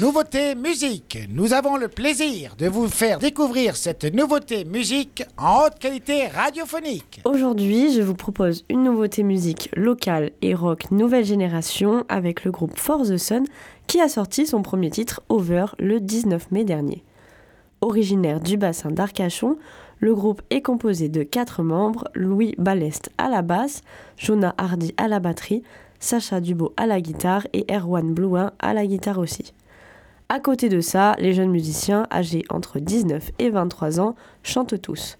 Nouveauté musique. Nous avons le plaisir de vous faire découvrir cette nouveauté musique en haute qualité radiophonique. Aujourd'hui, je vous propose une nouveauté musique locale et rock nouvelle génération avec le groupe For the Sun qui a sorti son premier titre Over le 19 mai dernier. Originaire du bassin d'Arcachon, le groupe est composé de quatre membres, Louis Ballest à la basse, Jonah Hardy à la batterie, Sacha Dubot à la guitare et Erwan Blouin à la guitare aussi. À côté de ça, les jeunes musiciens âgés entre 19 et 23 ans chantent tous.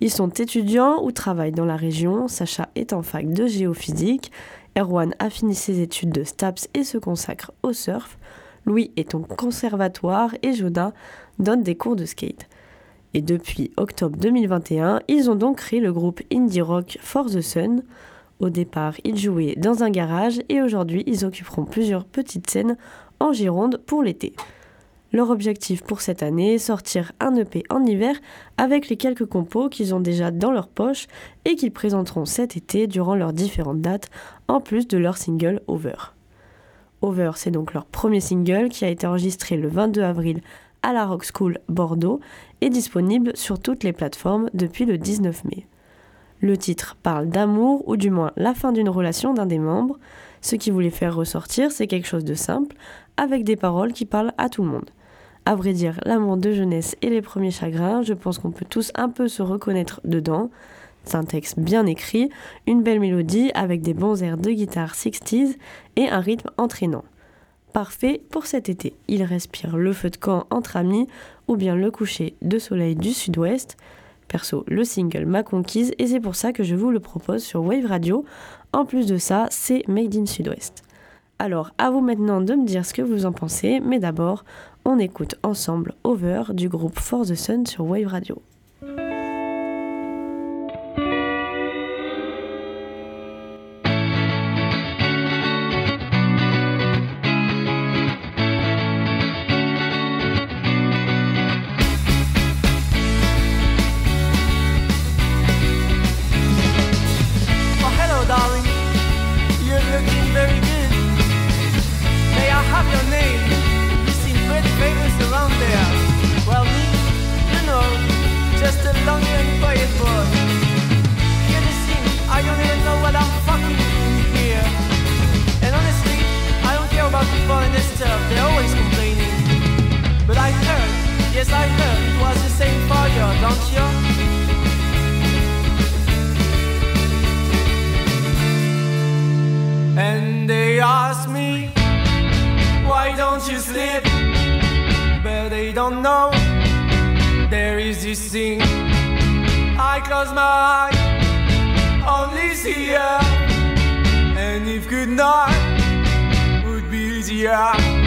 Ils sont étudiants ou travaillent dans la région. Sacha est en fac de géophysique. Erwan a fini ses études de STAPS et se consacre au surf. Louis est au conservatoire et Jonah donne des cours de skate. Et depuis octobre 2021, ils ont donc créé le groupe indie rock For the Sun. Au départ, ils jouaient dans un garage et aujourd'hui, ils occuperont plusieurs petites scènes en Gironde pour l'été. Leur objectif pour cette année, sortir un EP en hiver avec les quelques compos qu'ils ont déjà dans leur poche et qu'ils présenteront cet été durant leurs différentes dates, en plus de leur single Over. Over, c'est donc leur premier single qui a été enregistré le 22 avril à la Rock School Bordeaux et disponible sur toutes les plateformes depuis le 19 mai. Le titre parle d'amour ou du moins la fin d'une relation d'un des membres. Ce qui voulait faire ressortir, c'est quelque chose de simple, avec des paroles qui parlent à tout le monde. À vrai dire, l'amour de jeunesse et les premiers chagrins, je pense qu'on peut tous un peu se reconnaître dedans. C'est un texte bien écrit, une belle mélodie avec des bons airs de guitare 60s et un rythme entraînant. Parfait pour cet été. Il respire le feu de camp entre amis ou bien le coucher de soleil du sud-ouest. Perso, le single m'a conquise et c'est pour ça que je vous le propose sur Wave Radio. En plus de ça, c'est Made in Sud-Ouest. Alors, à vous maintenant de me dire ce que vous en pensez, mais d'abord, on écoute ensemble Over du groupe For the Sun sur Wave Radio. Facebook. Hear the I don't even know what I'm fucking doing here. And honestly, I don't care about people in this stuff, they're always complaining. But I heard, yes I heard, it was the same for you, don't you? And they asked me, why don't you sleep? But they don't know there is this thing I close my eyes, only see her. And if good night would be easier.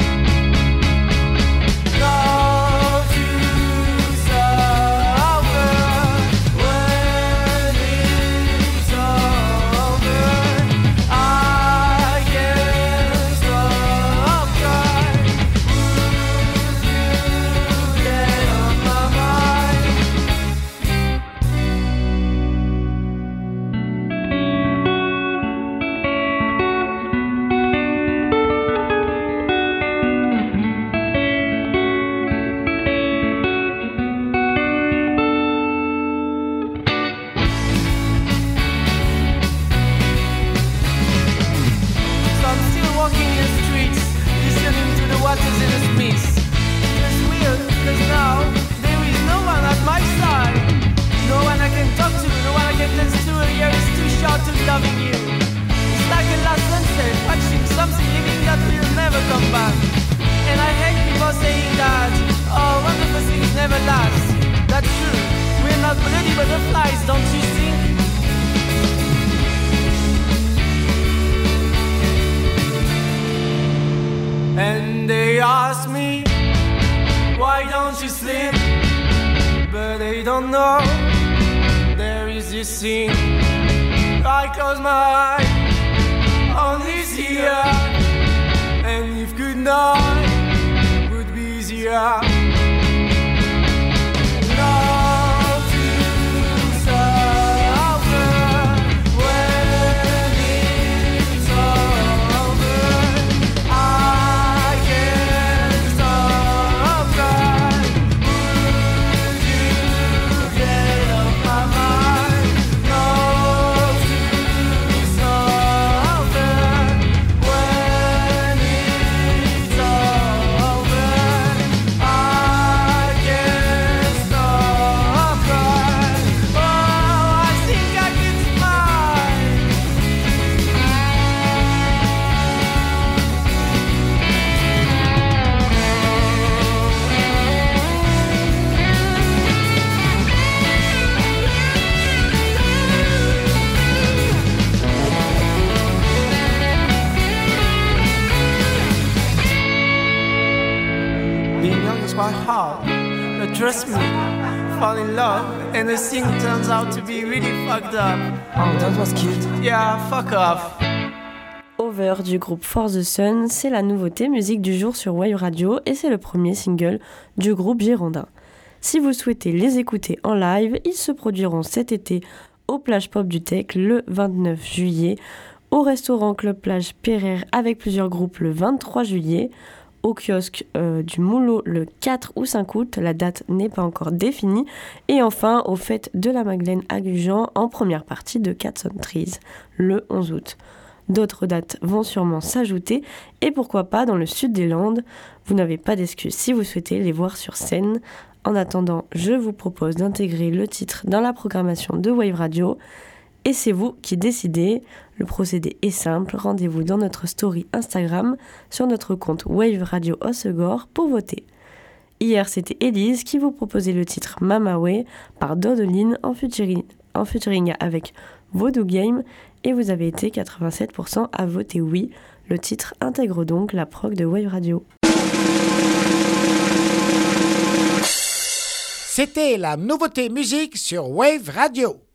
pretty butterflies, don't you see? And they ask me, why don't you sleep? But they don't know there is this scene. I close my eyes on this year, and if good night would be easier. My heart. But trust me, fall in love, and the thing turns out to be really fucked up. Oh, that was cute. Yeah, fuck off. Over du groupe For the Sun, c'est la nouveauté musique du jour sur Wave Radio et c'est le premier single du groupe Girondin. Si vous souhaitez les écouter en live, ils se produiront cet été au Plage Pop du Tech le 29 juillet, au restaurant Club Plage Pereire avec plusieurs groupes le 23 juillet, au kiosque euh, du Moulot le 4 ou 5 août, la date n'est pas encore définie, et enfin aux fêtes de la Magdeleine à Gujan en première partie de Cats on Trees le 11 août. D'autres dates vont sûrement s'ajouter et pourquoi pas dans le sud des Landes. Vous n'avez pas d'excuse si vous souhaitez les voir sur scène. En attendant, je vous propose d'intégrer le titre dans la programmation de Wave Radio. Et c'est vous qui décidez. Le procédé est simple. Rendez-vous dans notre story Instagram sur notre compte Wave Radio Osegor pour voter. Hier, c'était Elise qui vous proposait le titre Mama Way par Dodeline en featuring, avec Voodoo Game et vous avez été 87% à voter oui. Le titre intègre donc la prog de Wave Radio. C'était la nouveauté musique sur Wave Radio.